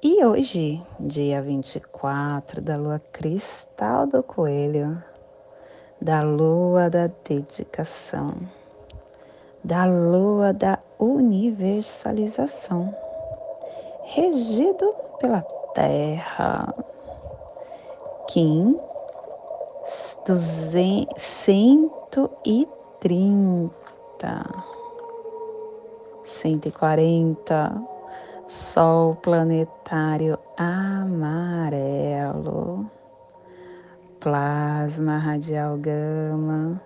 e hoje, dia 24 da lua cristal do coelho, da lua da dedicação, da lua da universalização, regido pela Terra. Kim 130, 140 Sol planetário amarelo, plasma radial gama.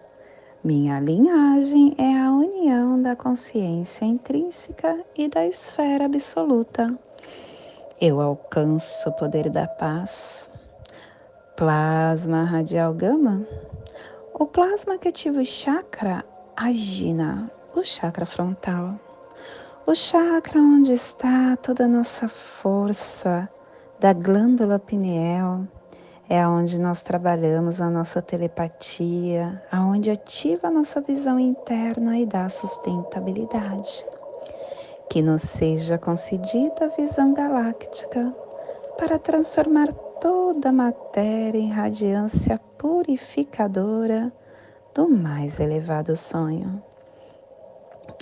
Minha linhagem é a união da consciência intrínseca e da esfera absoluta. Eu alcanço o poder da paz. Plasma radial gama. O plasma que ativa o chakra agina o chakra frontal o chakra onde está toda a nossa força da glândula pineal é onde nós trabalhamos a nossa telepatia, aonde ativa a nossa visão interna e dá sustentabilidade. Que nos seja concedida a visão galáctica para transformar toda a matéria em radiância purificadora do mais elevado sonho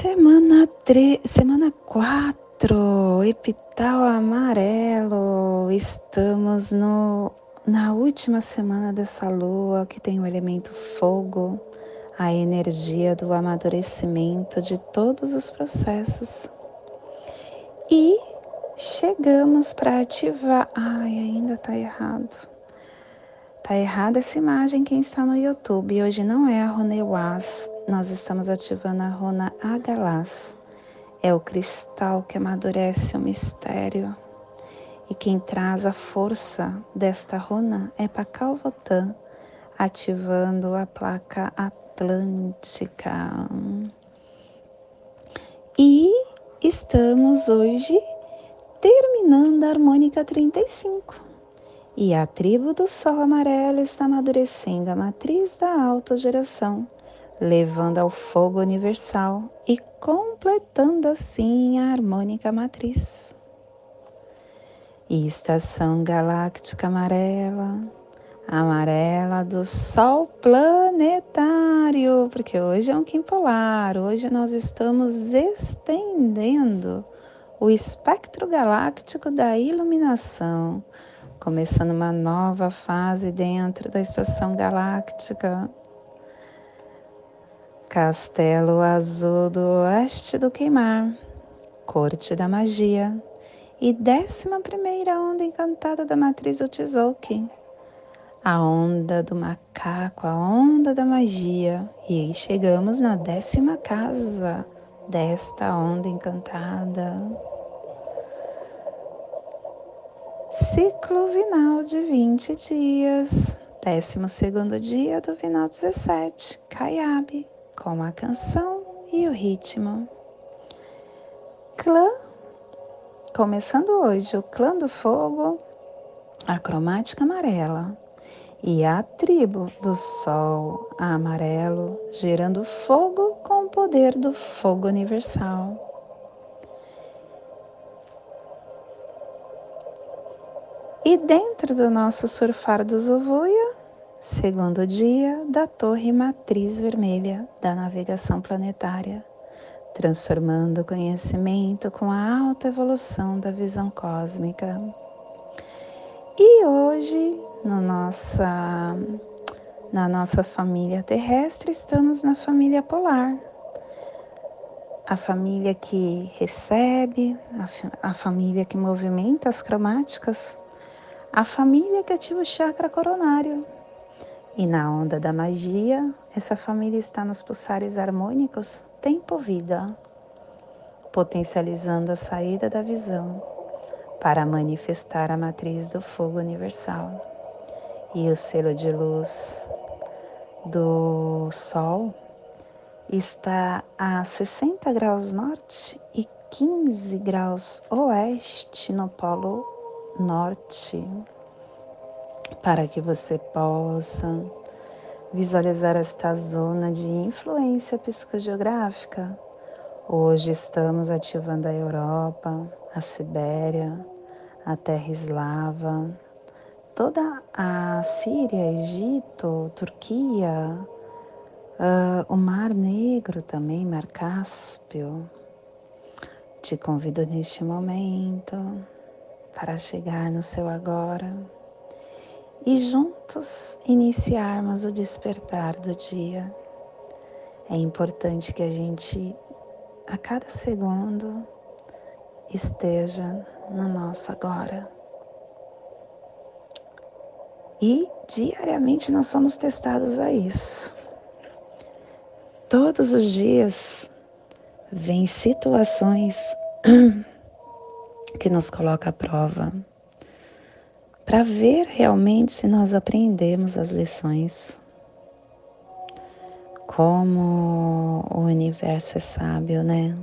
Semana 3, semana 4, epital amarelo. Estamos no, na última semana dessa lua que tem o elemento fogo, a energia do amadurecimento de todos os processos. E chegamos para ativar. Ai, ainda tá errado. Tá errada essa imagem quem está no YouTube. Hoje não é a Ronewaz, nós estamos ativando a runa Agalás. É o cristal que amadurece o mistério. E quem traz a força desta runa é Pacalvotan, ativando a placa atlântica. E estamos hoje terminando a harmônica 35. E a tribo do Sol Amarelo está amadurecendo a matriz da autogeração levando ao fogo universal e completando assim a harmônica matriz. Estação galáctica amarela, amarela do Sol planetário, porque hoje é um Kim polar, hoje nós estamos estendendo o espectro galáctico da iluminação, começando uma nova fase dentro da estação galáctica Castelo Azul do Oeste do Queimar, Corte da Magia e décima primeira onda encantada da matriz Otizoki, a onda do macaco, a onda da magia. E chegamos na décima casa desta onda encantada. Ciclo vinal de 20 dias, décimo segundo dia do vinal 17, Caiabe com a canção e o ritmo. Clã, começando hoje, o clã do fogo, a cromática amarela e a tribo do sol amarelo, gerando fogo com o poder do fogo universal. E dentro do nosso surfar do Zovuia, segundo dia da Torre Matriz Vermelha da navegação planetária, transformando o conhecimento com a alta evolução da visão cósmica. E hoje no nossa, na nossa família terrestre, estamos na família polar. A família que recebe, a, a família que movimenta as cromáticas, a família que ativa o chakra coronário. E na onda da magia, essa família está nos pulsares harmônicos tempo-vida, potencializando a saída da visão para manifestar a matriz do fogo universal. E o selo de luz do Sol está a 60 graus norte e 15 graus oeste no Polo Norte, para que você possa visualizar esta zona de influência psicogeográfica. Hoje estamos ativando a Europa, a Sibéria, a terra eslava, toda a Síria, Egito, Turquia, uh, o Mar Negro também, Mar Cáspio. Te convido neste momento para chegar no seu agora e juntos iniciarmos o despertar do dia. É importante que a gente, a cada segundo, esteja no nosso agora. E diariamente nós somos testados a isso. Todos os dias vem situações que nos colocam à prova para ver realmente se nós aprendemos as lições. Como o universo é sábio, né?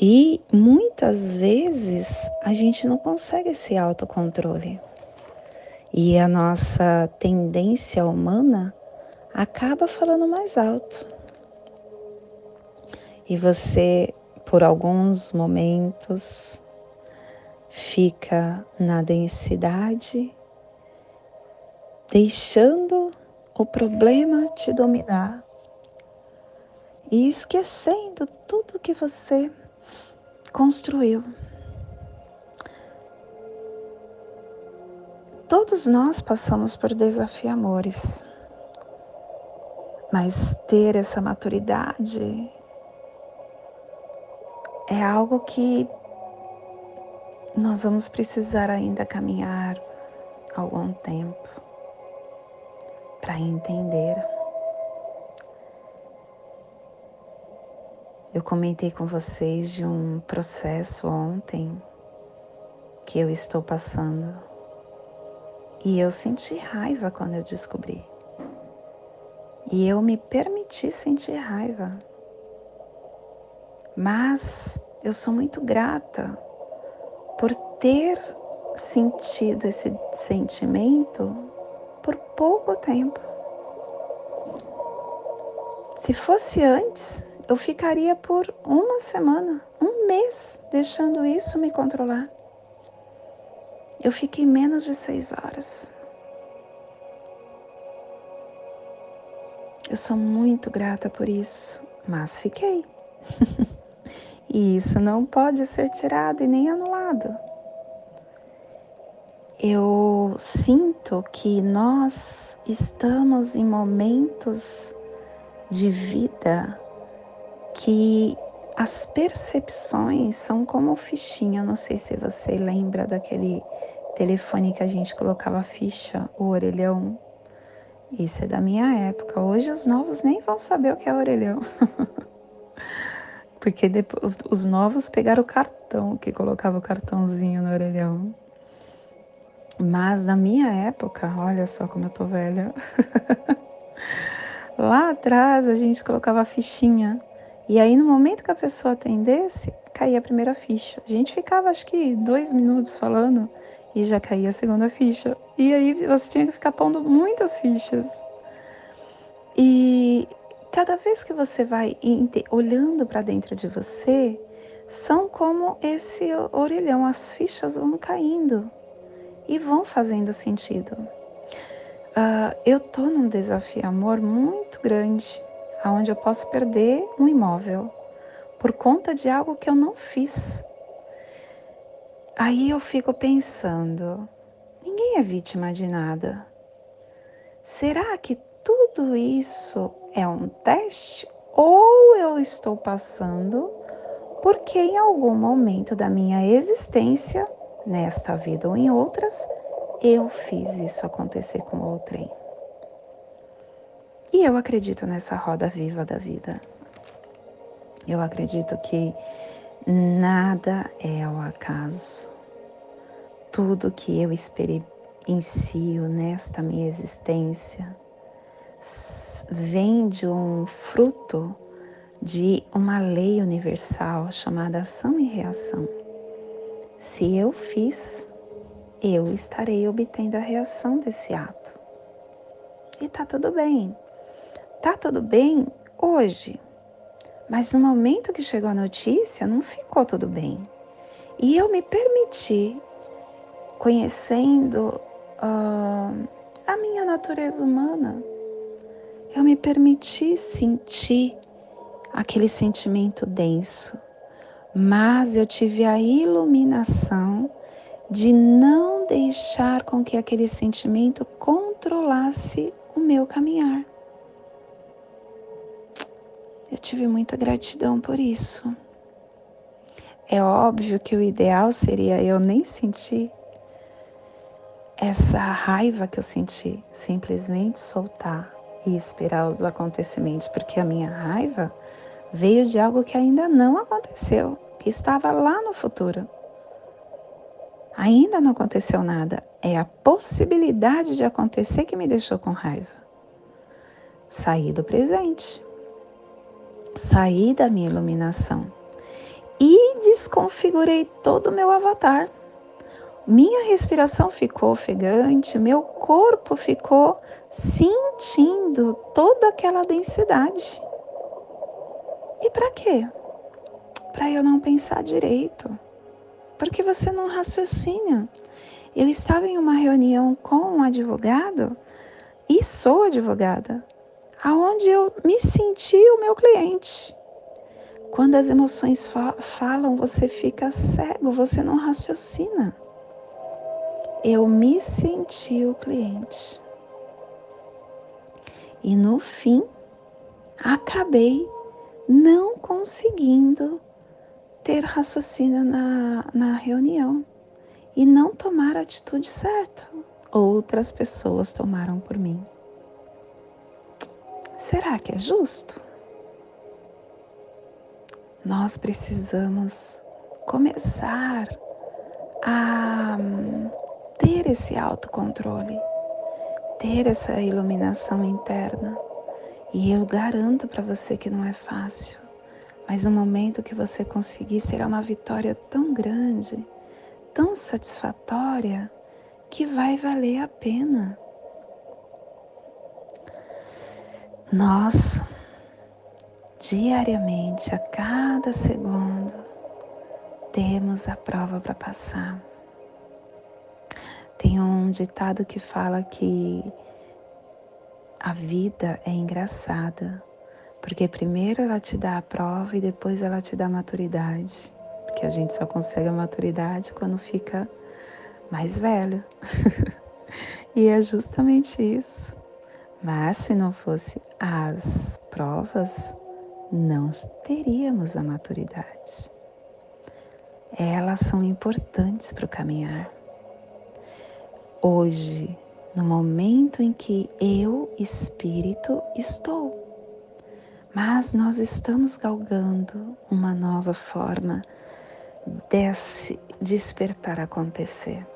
E muitas vezes a gente não consegue esse autocontrole. E a nossa tendência humana acaba falando mais alto. E você, por alguns momentos, fica na densidade, deixando o problema te dominar e esquecendo tudo que você construiu. Todos nós passamos por desafiamores, mas ter essa maturidade é algo que nós vamos precisar ainda caminhar algum tempo para entender. Eu comentei com vocês de um processo ontem que eu estou passando e eu senti raiva quando eu descobri. E eu me permiti sentir raiva. Mas eu sou muito grata por ter sentido esse sentimento por pouco tempo. Se fosse antes, eu ficaria por uma semana, um mês, deixando isso me controlar. Eu fiquei menos de seis horas. Eu sou muito grata por isso, mas fiquei. E isso não pode ser tirado e nem anulado. Eu sinto que nós estamos em momentos de vida que as percepções são como fichinha. Não sei se você lembra daquele telefone que a gente colocava ficha, o orelhão. Isso é da minha época. Hoje os novos nem vão saber o que é orelhão. Porque depois, os novos pegaram o cartão, que colocava o cartãozinho no orelhão. Mas na minha época, olha só como eu tô velha. Lá atrás a gente colocava a fichinha. E aí no momento que a pessoa atendesse, caía a primeira ficha. A gente ficava acho que dois minutos falando e já caía a segunda ficha. E aí você tinha que ficar pondo muitas fichas. E cada vez que você vai olhando para dentro de você, são como esse orelhão, as fichas vão caindo e vão fazendo sentido. Uh, eu tô num desafio amor muito grande, aonde eu posso perder um imóvel por conta de algo que eu não fiz. Aí eu fico pensando, ninguém é vítima de nada. Será que tudo isso é um teste ou eu estou passando porque em algum momento da minha existência, nesta vida ou em outras, eu fiz isso acontecer com outrem? E eu acredito nessa roda viva da vida. Eu acredito que nada é ao acaso. Tudo que eu experiencio nesta minha existência vem de um fruto de uma lei universal chamada ação e reação. Se eu fiz, eu estarei obtendo a reação desse ato. E tá tudo bem. Tá tudo bem hoje. Mas no momento que chegou a notícia, não ficou tudo bem. E eu me permiti, conhecendo uh, a minha natureza humana, eu me permiti sentir aquele sentimento denso, mas eu tive a iluminação de não deixar com que aquele sentimento controlasse o meu caminhar. Eu tive muita gratidão por isso. É óbvio que o ideal seria eu nem sentir essa raiva que eu senti, simplesmente soltar e esperar os acontecimentos, porque a minha raiva veio de algo que ainda não aconteceu, que estava lá no futuro. Ainda não aconteceu nada, é a possibilidade de acontecer que me deixou com raiva. Saí do presente, saí da minha iluminação e desconfigurei todo o meu avatar minha respiração ficou ofegante, meu corpo ficou sentindo toda aquela densidade. E para quê? Para eu não pensar direito. Porque você não raciocina. Eu estava em uma reunião com um advogado e sou advogada, aonde eu me senti o meu cliente. Quando as emoções fa falam, você fica cego, você não raciocina eu me senti o cliente. E no fim, acabei não conseguindo ter raciocínio na, na reunião e não tomar a atitude certa. Outras pessoas tomaram por mim. Será que é justo? Nós precisamos começar a ter esse autocontrole, ter essa iluminação interna. E eu garanto para você que não é fácil, mas o momento que você conseguir será uma vitória tão grande, tão satisfatória, que vai valer a pena. Nós, diariamente, a cada segundo, temos a prova para passar. Tem um ditado que fala que a vida é engraçada, porque primeiro ela te dá a prova e depois ela te dá a maturidade. Porque a gente só consegue a maturidade quando fica mais velho. e é justamente isso. Mas se não fosse as provas, não teríamos a maturidade. Elas são importantes para o caminhar hoje, no momento em que eu, espírito, estou. Mas nós estamos galgando uma nova forma desse despertar acontecer.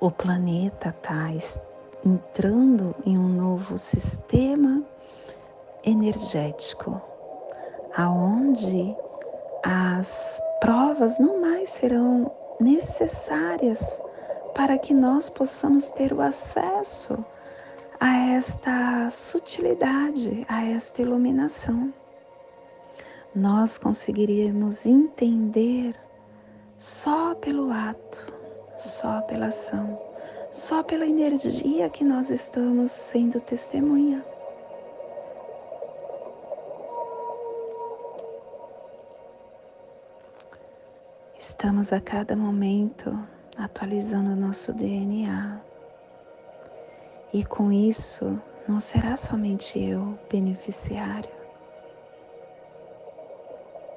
O planeta está entrando em um novo sistema energético, aonde as provas não mais serão necessárias para que nós possamos ter o acesso a esta sutilidade, a esta iluminação. Nós conseguiríamos entender só pelo ato, só pela ação, só pela energia que nós estamos sendo testemunha. Estamos a cada momento atualizando o nosso DNA. E com isso, não será somente eu beneficiário.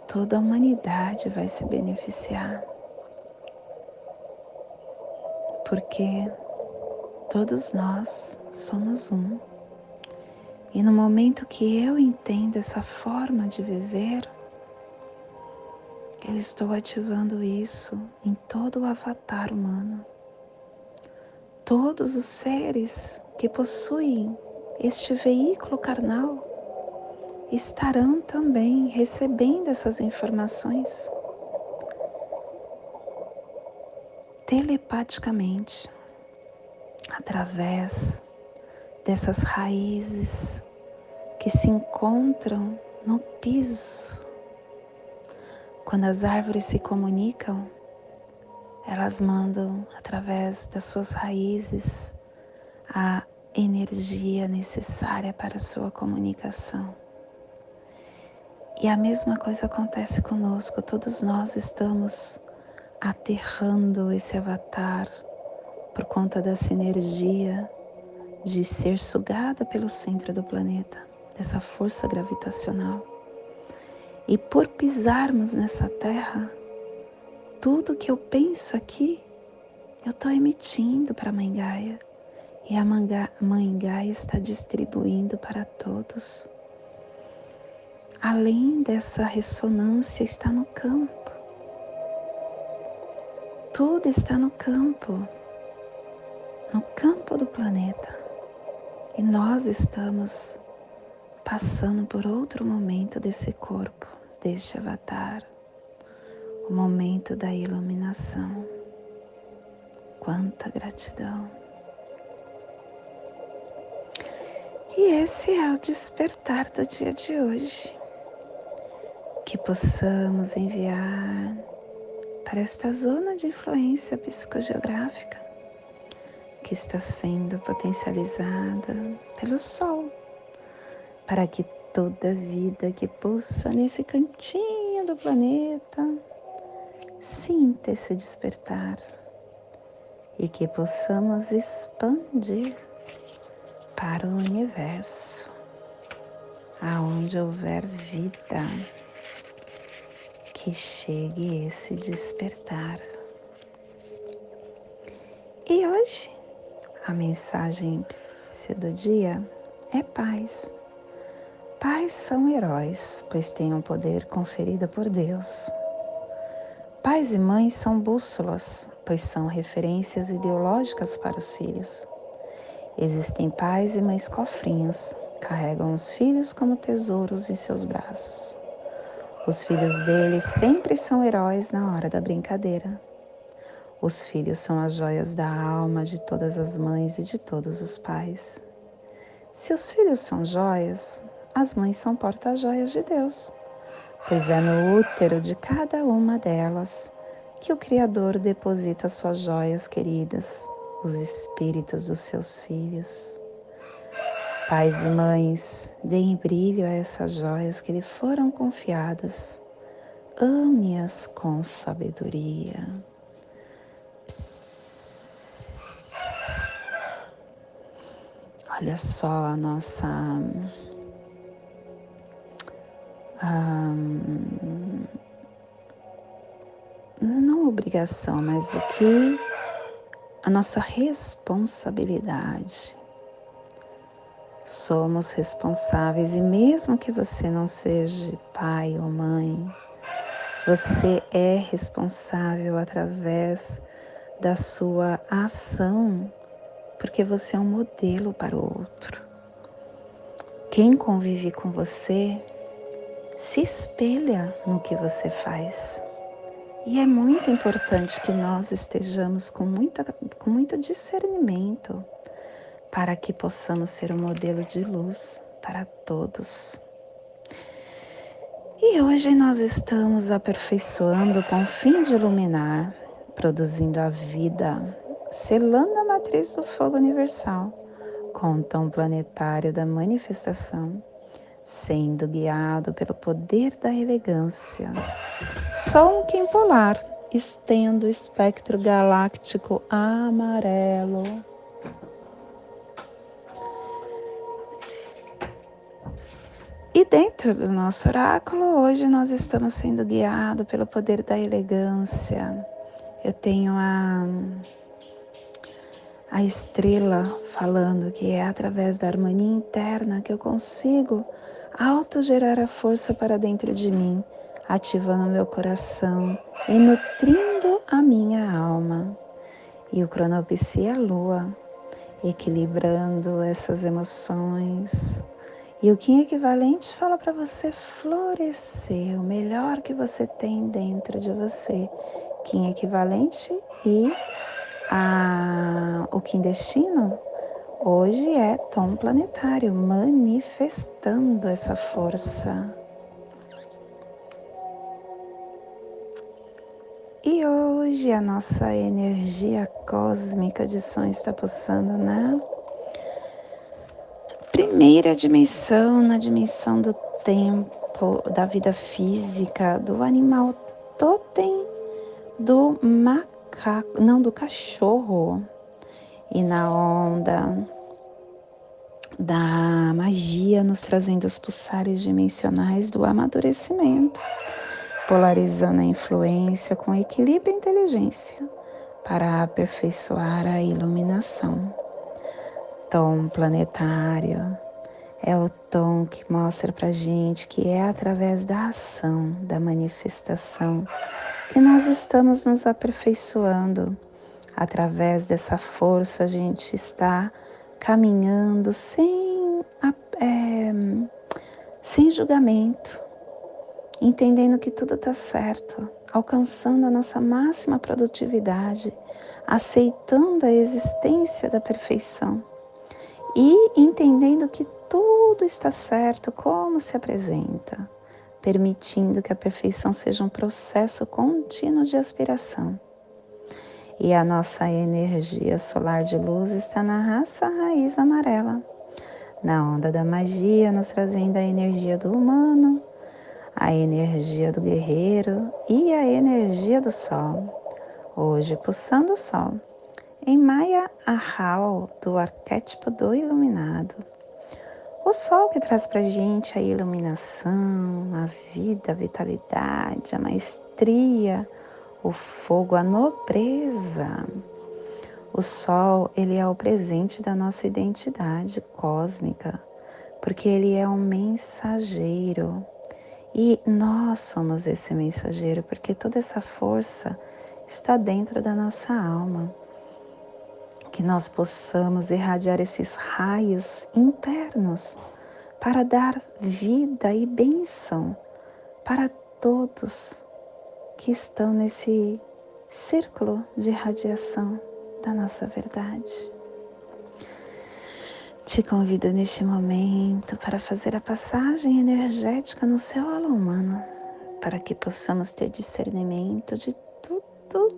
Toda a humanidade vai se beneficiar. Porque todos nós somos um. E no momento que eu entendo essa forma de viver, eu estou ativando isso em todo o avatar humano. Todos os seres que possuem este veículo carnal estarão também recebendo essas informações telepaticamente através dessas raízes que se encontram no piso. Quando as árvores se comunicam, elas mandam através das suas raízes a energia necessária para a sua comunicação. E a mesma coisa acontece conosco, todos nós estamos aterrando esse avatar por conta dessa energia de ser sugada pelo centro do planeta, dessa força gravitacional. E por pisarmos nessa terra, tudo que eu penso aqui, eu estou emitindo para a Mãe Gaia. E a Mãe Gaia está distribuindo para todos. Além dessa ressonância, está no campo. Tudo está no campo, no campo do planeta. E nós estamos passando por outro momento desse corpo, deste avatar, o momento da iluminação. Quanta gratidão! E esse é o despertar do dia de hoje. Que possamos enviar para esta zona de influência psicogeográfica que está sendo potencializada pelo Sol, para que toda vida que pulsa nesse cantinho do planeta sinta esse despertar e que possamos expandir para o universo, aonde houver vida, que chegue esse despertar. E hoje a mensagem do dia é paz. Pais são heróis, pois têm um poder conferido por Deus. Pais e mães são bússolas, pois são referências ideológicas para os filhos. Existem pais e mães cofrinhos, carregam os filhos como tesouros em seus braços. Os filhos deles sempre são heróis na hora da brincadeira. Os filhos são as joias da alma de todas as mães e de todos os pais. Se os filhos são joias, as mães são porta-joias de Deus, pois é no útero de cada uma delas que o Criador deposita suas joias queridas, os espíritos dos seus filhos. Pais e mães, deem brilho a essas joias que lhe foram confiadas. Ame-as com sabedoria. Olha só a nossa não obrigação, mas o que a nossa responsabilidade. Somos responsáveis e mesmo que você não seja pai ou mãe, você é responsável através da sua ação porque você é um modelo para o outro. Quem convive com você se espelha no que você faz. E é muito importante que nós estejamos com, muita, com muito discernimento para que possamos ser um modelo de luz para todos. E hoje nós estamos aperfeiçoando com o fim de iluminar, produzindo a vida selando a matriz do fogo universal, com o tom planetário da manifestação, sendo guiado pelo poder da elegância. Sou um Kim polar, estendo o espectro galáctico amarelo. E dentro do nosso oráculo, hoje nós estamos sendo guiados pelo poder da elegância. Eu tenho a, a estrela falando que é através da harmonia interna que eu consigo autogerar a força para dentro de mim, ativando meu coração e nutrindo a minha alma. E o cronopsi a lua, equilibrando essas emoções. E o Kim equivalente fala para você florescer o melhor que você tem dentro de você. Kim equivalente e a, o Kim destino Hoje é tom planetário manifestando essa força. E hoje a nossa energia cósmica de som está pulsando na primeira dimensão, na dimensão do tempo, da vida física, do animal totem, do macaco, não, do cachorro e na onda da magia, nos trazendo os pulsares dimensionais do amadurecimento, polarizando a influência com equilíbrio e inteligência para aperfeiçoar a iluminação. Tom planetário é o tom que mostra para gente que é através da ação, da manifestação, que nós estamos nos aperfeiçoando através dessa força a gente está caminhando sem, é, sem julgamento, entendendo que tudo está certo, alcançando a nossa máxima produtividade, aceitando a existência da perfeição e entendendo que tudo está certo como se apresenta, permitindo que a perfeição seja um processo contínuo de aspiração e a nossa energia solar de luz está na raça raiz amarela, na onda da magia, nos trazendo a energia do humano, a energia do guerreiro e a energia do sol. Hoje, pulsando o sol, em Maya Ahau, do arquétipo do iluminado. O sol que traz para gente a iluminação, a vida, a vitalidade, a maestria, o fogo, a nobreza. O sol, ele é o presente da nossa identidade cósmica, porque ele é um mensageiro. E nós somos esse mensageiro, porque toda essa força está dentro da nossa alma. Que nós possamos irradiar esses raios internos para dar vida e bênção para todos que estão nesse círculo de radiação da nossa verdade. Te convido neste momento para fazer a passagem energética no seu alma humano, para que possamos ter discernimento de tudo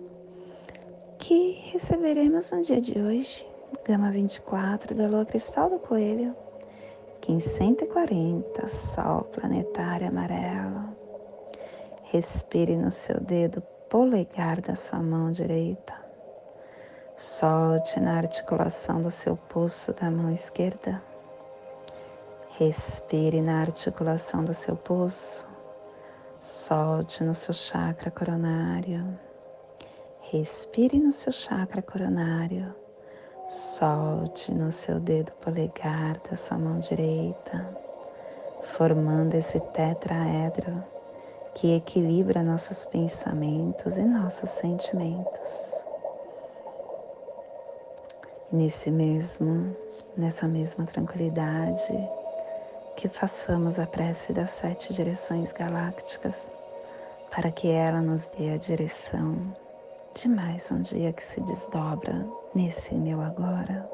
que receberemos no dia de hoje. Gama 24 da Lua Cristal do Coelho, 1540, Sol planetário amarelo. Respire no seu dedo polegar da sua mão direita. Solte na articulação do seu pulso da mão esquerda. Respire na articulação do seu pulso. Solte no seu chakra coronário. Respire no seu chakra coronário. Solte no seu dedo polegar da sua mão direita, formando esse tetraedro que equilibra nossos pensamentos e nossos sentimentos. E nesse mesmo, nessa mesma tranquilidade, que façamos a prece das sete direções galácticas para que ela nos dê a direção de mais um dia que se desdobra nesse meu agora.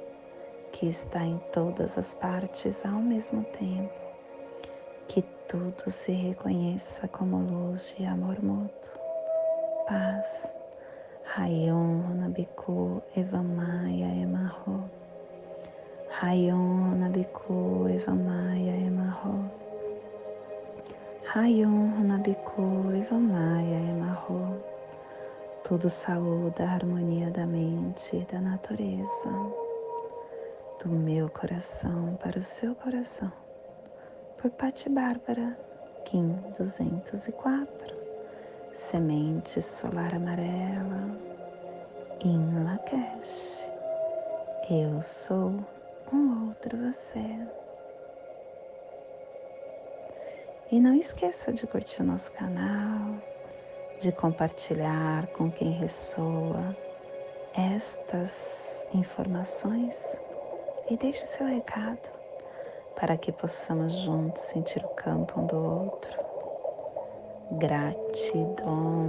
que está em todas as partes ao mesmo tempo, que tudo se reconheça como luz de amor mútuo, paz. Rayon Nabiku Evamaya Emarro. Rayon Nabiku Evamaya Emarro. Rayon Nabiku Evamaya Emarro tudo saúde a harmonia da mente e da natureza, do meu coração para o seu coração, por Pati Bárbara, Kim 204, Semente Solar Amarela, em Lakesh. Eu sou um outro você. E não esqueça de curtir o nosso canal de compartilhar com quem ressoa estas informações e deixe seu recado para que possamos juntos sentir o campo um do outro. Gratidão.